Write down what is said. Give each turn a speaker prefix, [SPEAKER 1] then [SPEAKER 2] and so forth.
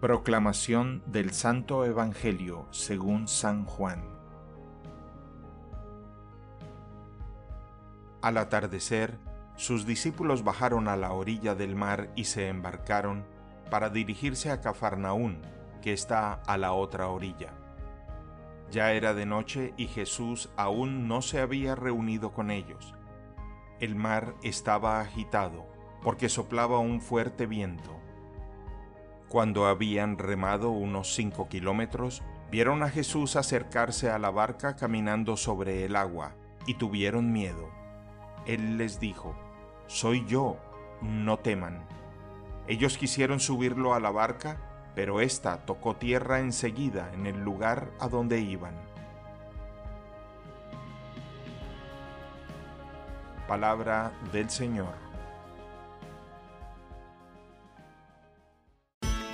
[SPEAKER 1] Proclamación del Santo Evangelio según San Juan. Al atardecer, sus discípulos bajaron a la orilla del mar y se embarcaron para dirigirse a Cafarnaún, que está a la otra orilla. Ya era de noche y Jesús aún no se había reunido con ellos. El mar estaba agitado, porque soplaba un fuerte viento cuando habían remado unos cinco kilómetros, vieron a Jesús acercarse a la barca caminando sobre el agua y tuvieron miedo. Él les dijo, Soy yo, no teman. Ellos quisieron subirlo a la barca, pero ésta tocó tierra enseguida en el lugar a donde iban. Palabra del Señor.